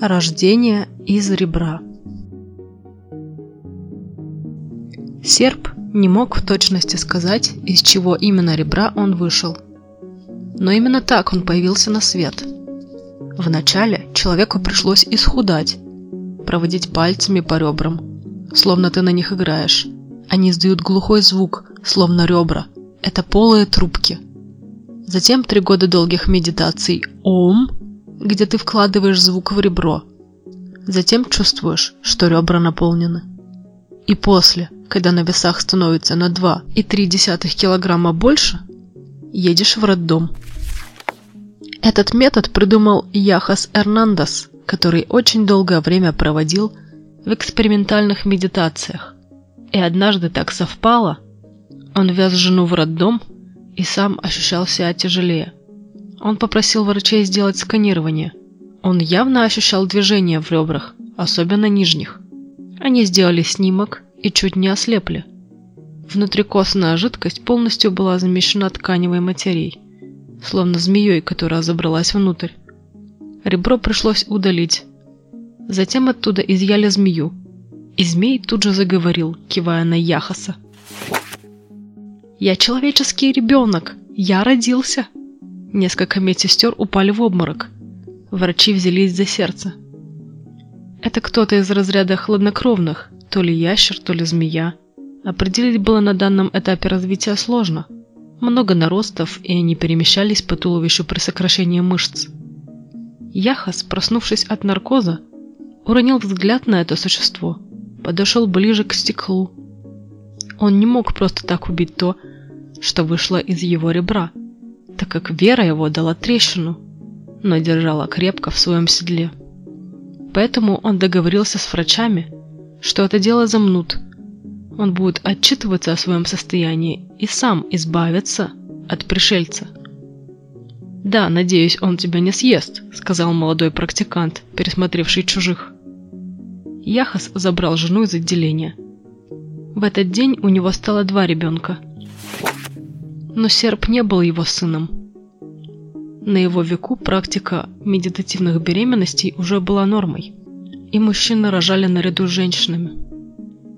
Рождение из ребра Серп не мог в точности сказать, из чего именно ребра он вышел. Но именно так он появился на свет. Вначале человеку пришлось исхудать, проводить пальцами по ребрам, словно ты на них играешь. Они издают глухой звук, словно ребра. Это полые трубки. Затем три года долгих медитаций «Ом», где ты вкладываешь звук в ребро. Затем чувствуешь, что ребра наполнены. И после, когда на весах становится на 2,3 килограмма больше, едешь в роддом. Этот метод придумал Яхас Эрнандес, который очень долгое время проводил в экспериментальных медитациях. И однажды так совпало, он вез жену в роддом и сам ощущал себя тяжелее. Он попросил врачей сделать сканирование. Он явно ощущал движение в ребрах, особенно нижних. Они сделали снимок и чуть не ослепли. Внутрикостная жидкость полностью была замещена тканевой материей, словно змеей, которая забралась внутрь. Ребро пришлось удалить. Затем оттуда изъяли змею, и змей тут же заговорил, кивая на Яхаса. «Я человеческий ребенок! Я родился!» Несколько медсестер упали в обморок. Врачи взялись за сердце. Это кто-то из разряда хладнокровных, то ли ящер, то ли змея. Определить было на данном этапе развития сложно. Много наростов, и они перемещались по туловищу при сокращении мышц. Яхас, проснувшись от наркоза, уронил взгляд на это существо, подошел ближе к стеклу. Он не мог просто так убить то, что вышло из его ребра, так как вера его дала трещину, но держала крепко в своем седле. Поэтому он договорился с врачами, что это дело замнут. Он будет отчитываться о своем состоянии и сам избавиться от пришельца. «Да, надеюсь, он тебя не съест», — сказал молодой практикант, пересмотревший чужих. Яхас забрал жену из отделения. В этот день у него стало два ребенка. Но серп не был его сыном. На его веку практика медитативных беременностей уже была нормой и мужчины рожали наряду с женщинами.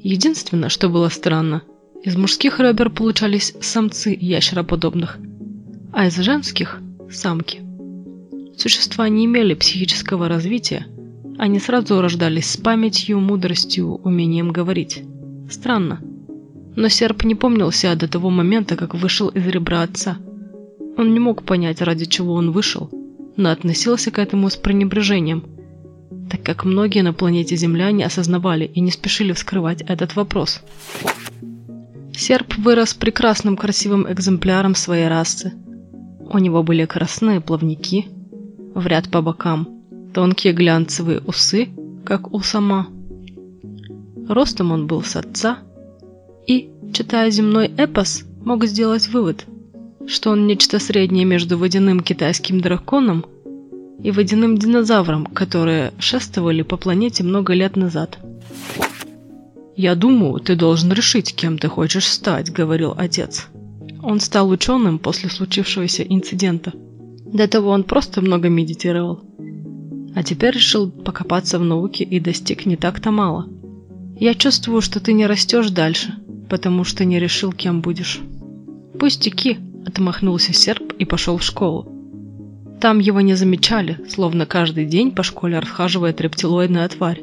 Единственное, что было странно, из мужских ребер получались самцы ящероподобных, а из женских – самки. Существа не имели психического развития, они сразу рождались с памятью, мудростью, умением говорить. Странно. Но серп не помнил себя до того момента, как вышел из ребра отца. Он не мог понять, ради чего он вышел, но относился к этому с пренебрежением – так как многие на планете Земля не осознавали и не спешили вскрывать этот вопрос. Серп вырос прекрасным красивым экземпляром своей расы. У него были красные плавники в ряд по бокам, тонкие глянцевые усы, как у сама. Ростом он был с отца и, читая земной эпос, мог сделать вывод, что он нечто среднее между водяным китайским драконом и водяным динозаврам, которые шествовали по планете много лет назад. «Я думаю, ты должен решить, кем ты хочешь стать», — говорил отец. Он стал ученым после случившегося инцидента. До того он просто много медитировал. А теперь решил покопаться в науке и достиг не так-то мало. Я чувствую, что ты не растешь дальше, потому что не решил, кем будешь. «Пустяки», — отмахнулся серп и пошел в школу. Там его не замечали, словно каждый день по школе расхаживает рептилоидная тварь.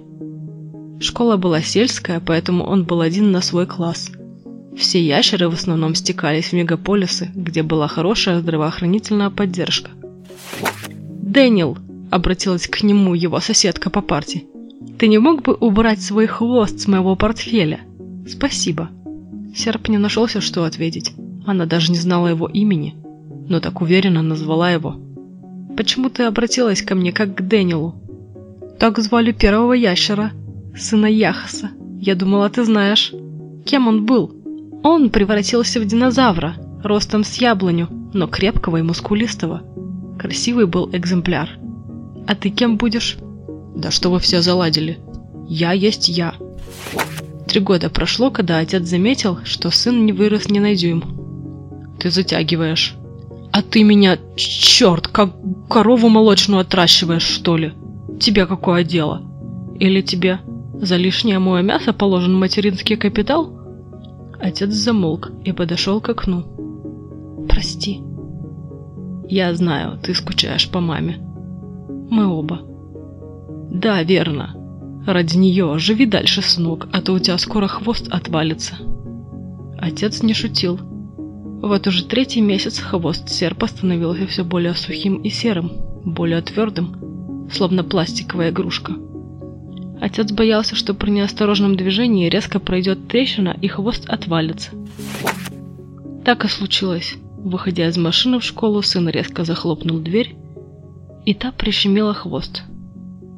Школа была сельская, поэтому он был один на свой класс. Все ящеры в основном стекались в мегаполисы, где была хорошая здравоохранительная поддержка. «Дэниел!» – обратилась к нему его соседка по парте. «Ты не мог бы убрать свой хвост с моего портфеля?» «Спасибо». Серп не нашелся, что ответить. Она даже не знала его имени, но так уверенно назвала его. Почему ты обратилась ко мне как к Дэниелу? Так звали первого ящера, сына Яхаса. Я думала, ты знаешь. Кем он был? Он превратился в динозавра, ростом с яблоню, но крепкого и мускулистого. Красивый был экземпляр. А ты кем будешь? Да что вы все заладили. Я есть я. Три года прошло, когда отец заметил, что сын не вырос ни на дюйм. Ты затягиваешь. А ты меня, черт, как корову молочную отращиваешь, что ли? Тебе какое дело? Или тебе за лишнее мое мясо положен материнский капитал?» Отец замолк и подошел к окну. «Прости». «Я знаю, ты скучаешь по маме. Мы оба». «Да, верно. Ради нее живи дальше, сынок, а то у тебя скоро хвост отвалится». Отец не шутил. Вот уже третий месяц хвост серпа становился все более сухим и серым, более твердым, словно пластиковая игрушка. Отец боялся, что при неосторожном движении резко пройдет трещина и хвост отвалится. Так и случилось. Выходя из машины в школу, сын резко захлопнул дверь, и та прищемила хвост.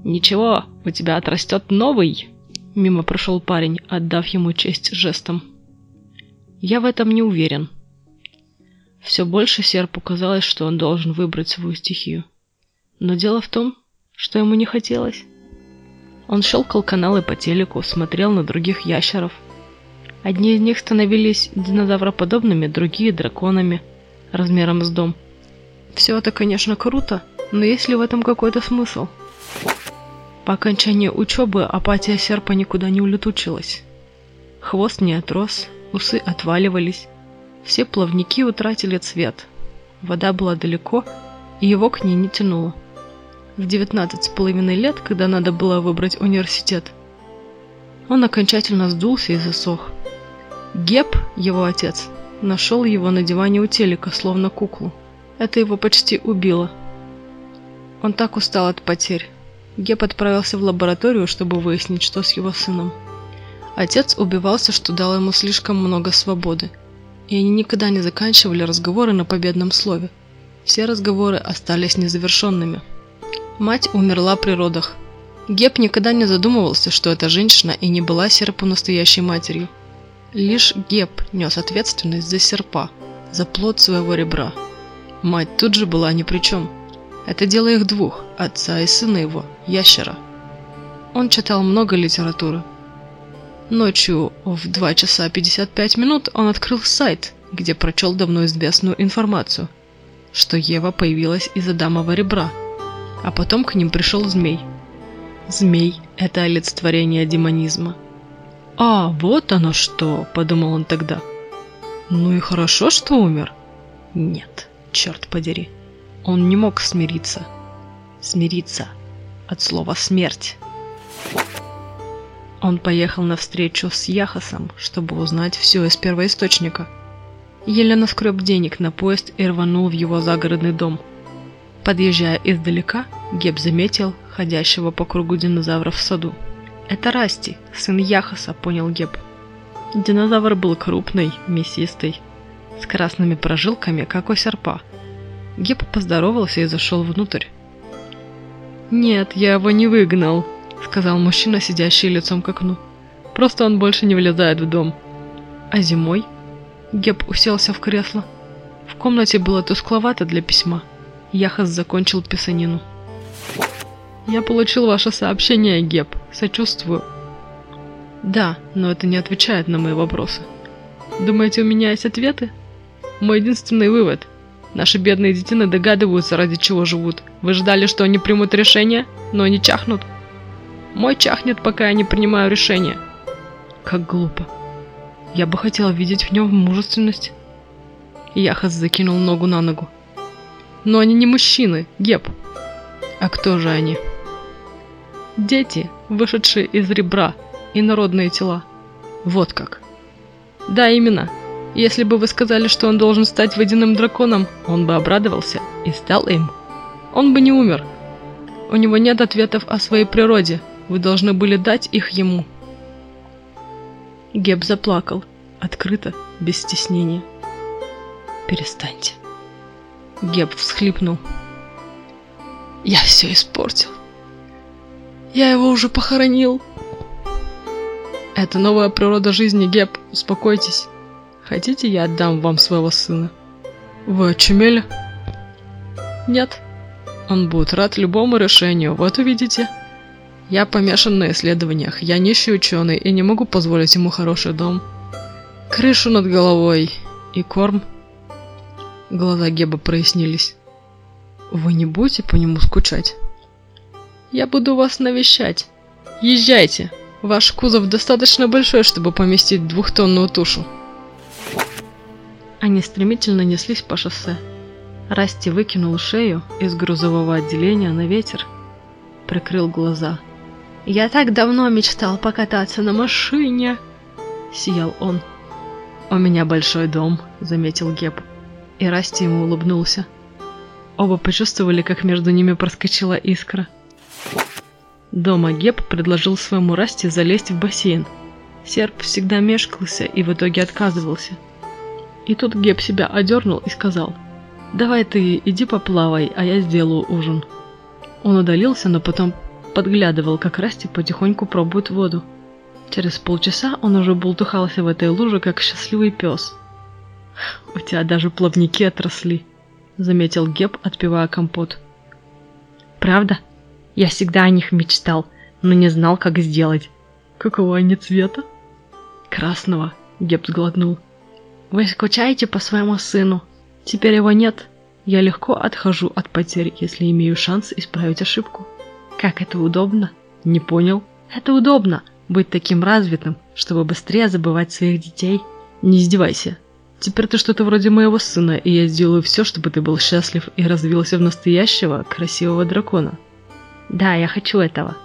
«Ничего, у тебя отрастет новый!» Мимо прошел парень, отдав ему честь жестом. «Я в этом не уверен». Все больше серпу казалось, что он должен выбрать свою стихию. Но дело в том, что ему не хотелось. Он щелкал каналы по телеку, смотрел на других ящеров. Одни из них становились динозавроподобными, другие – драконами, размером с дом. Все это, конечно, круто, но есть ли в этом какой-то смысл? По окончании учебы апатия серпа никуда не улетучилась. Хвост не отрос, усы отваливались, все плавники утратили цвет. Вода была далеко, и его к ней не тянуло. В 19 с половиной лет, когда надо было выбрать университет, он окончательно сдулся и засох. Геп, его отец, нашел его на диване у телека, словно куклу. Это его почти убило. Он так устал от потерь. Геп отправился в лабораторию, чтобы выяснить, что с его сыном. Отец убивался, что дал ему слишком много свободы. И они никогда не заканчивали разговоры на победном слове. Все разговоры остались незавершенными. Мать умерла при родах. Геп никогда не задумывался, что эта женщина и не была серпу настоящей матерью. Лишь Геп нес ответственность за серпа, за плод своего ребра. Мать тут же была ни при чем – это дело их двух, отца и сына его, ящера. Он читал много литературы. Ночью в 2 часа 55 минут он открыл сайт, где прочел давно известную информацию, что Ева появилась из Адамова ребра, а потом к ним пришел змей. Змей – это олицетворение демонизма. «А, вот оно что!» – подумал он тогда. «Ну и хорошо, что умер?» «Нет, черт подери!» Он не мог смириться. Смириться от слова «смерть». Он поехал на встречу с Яхосом, чтобы узнать все из первоисточника. Елена скреб денег на поезд и рванул в его загородный дом. Подъезжая издалека, Геб заметил ходящего по кругу динозавра в саду. «Это Расти, сын Яхоса», — понял Геб. Динозавр был крупный, мясистый, с красными прожилками, как у серпа, Геп поздоровался и зашел внутрь. «Нет, я его не выгнал», — сказал мужчина, сидящий лицом к окну. «Просто он больше не влезает в дом». «А зимой?» Геп уселся в кресло. В комнате было тускловато для письма. Яхас закончил писанину. «Я получил ваше сообщение, Геп. Сочувствую». «Да, но это не отвечает на мои вопросы». «Думаете, у меня есть ответы?» «Мой единственный вывод — Наши бедные детины догадываются, ради чего живут. Вы ждали, что они примут решение, но они чахнут. Мой чахнет, пока я не принимаю решение. Как глупо. Я бы хотела видеть в нем мужественность. Яхас закинул ногу на ногу. Но они не мужчины, Геб. А кто же они? Дети, вышедшие из ребра, и народные тела. Вот как. Да, именно. Если бы вы сказали, что он должен стать водяным драконом, он бы обрадовался и стал им. Он бы не умер. У него нет ответов о своей природе. Вы должны были дать их ему. Геб заплакал. Открыто, без стеснения. Перестаньте. Геб всхлипнул. Я все испортил. Я его уже похоронил. Это новая природа жизни, Геб. Успокойтесь. Хотите, я отдам вам своего сына? Вы очумели? Нет. Он будет рад любому решению, вот увидите. Я помешан на исследованиях, я нищий ученый и не могу позволить ему хороший дом. Крышу над головой и корм. Глаза Геба прояснились. Вы не будете по нему скучать? Я буду вас навещать. Езжайте. Ваш кузов достаточно большой, чтобы поместить двухтонную тушу. Они стремительно неслись по шоссе. Расти выкинул шею из грузового отделения на ветер, прикрыл глаза. «Я так давно мечтал покататься на машине!» — сиял он. «У меня большой дом», — заметил Геб. И Расти ему улыбнулся. Оба почувствовали, как между ними проскочила искра. Дома Геб предложил своему Расти залезть в бассейн. Серп всегда мешкался и в итоге отказывался. И тут Геб себя одернул и сказал, «Давай ты иди поплавай, а я сделаю ужин». Он удалился, но потом подглядывал, как Расти потихоньку пробует воду. Через полчаса он уже бултыхался в этой луже, как счастливый пес. «У тебя даже плавники отросли», — заметил Геб, отпивая компот. «Правда? Я всегда о них мечтал, но не знал, как сделать». «Какого они цвета?» «Красного», — Геб сглотнул. «Вы скучаете по своему сыну? Теперь его нет. Я легко отхожу от потерь, если имею шанс исправить ошибку». «Как это удобно?» «Не понял». «Это удобно быть таким развитым, чтобы быстрее забывать своих детей. Не издевайся. Теперь ты что-то вроде моего сына, и я сделаю все, чтобы ты был счастлив и развился в настоящего красивого дракона. Да, я хочу этого.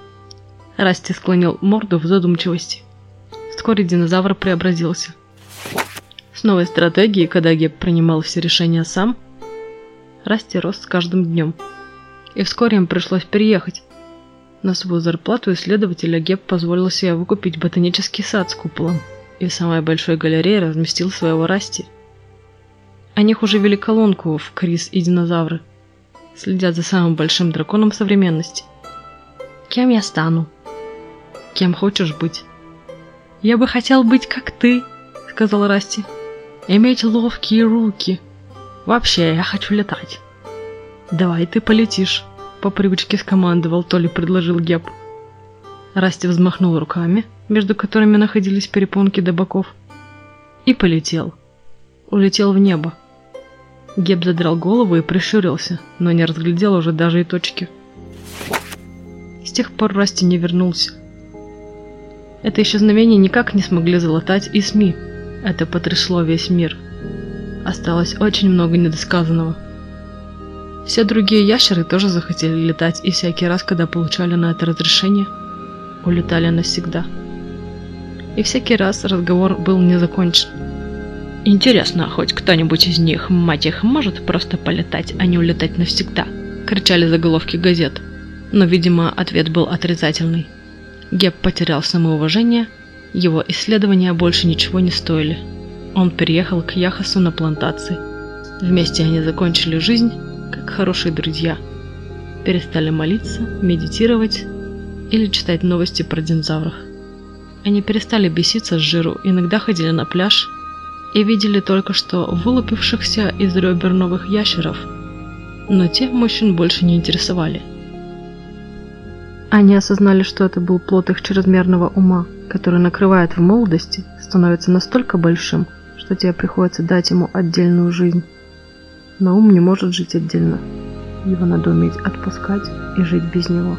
Расти склонил морду в задумчивости. Вскоре динозавр преобразился. С новой стратегией, когда Геб принимал все решения сам, Расти рос с каждым днем. И вскоре им пришлось переехать. На свою зарплату исследователя Геб позволил себе выкупить ботанический сад с куполом и в самой большой галерее разместил своего Расти. О них уже вели колонку в Крис и динозавры. Следят за самым большим драконом современности. Кем я стану? Кем хочешь быть? Я бы хотел быть как ты, сказал Расти. Иметь ловкие руки. Вообще, я хочу летать. Давай ты полетишь. По привычке скомандовал, то ли предложил Геб. Расти взмахнул руками, между которыми находились перепонки до боков, и полетел. Улетел в небо. Геб задрал голову и прищурился, но не разглядел уже даже и точки. С тех пор Расти не вернулся. Это исчезновение никак не смогли залатать и СМИ. Это потрясло весь мир. Осталось очень много недосказанного. Все другие ящеры тоже захотели летать, и всякий раз, когда получали на это разрешение, улетали навсегда. И всякий раз разговор был не закончен. «Интересно, хоть кто-нибудь из них, мать их, может просто полетать, а не улетать навсегда?» – кричали заголовки газет. Но, видимо, ответ был отрицательный. Геб потерял самоуважение, его исследования больше ничего не стоили. Он переехал к Яхасу на плантации. Вместе они закончили жизнь как хорошие друзья. Перестали молиться, медитировать или читать новости про динозавров. Они перестали беситься с жиру, иногда ходили на пляж и видели только что вылупившихся из ребер новых ящеров, но те мужчин больше не интересовали. Они осознали, что это был плод их чрезмерного ума, который накрывает в молодости, становится настолько большим, что тебе приходится дать ему отдельную жизнь. Но ум не может жить отдельно. Его надо уметь отпускать и жить без него.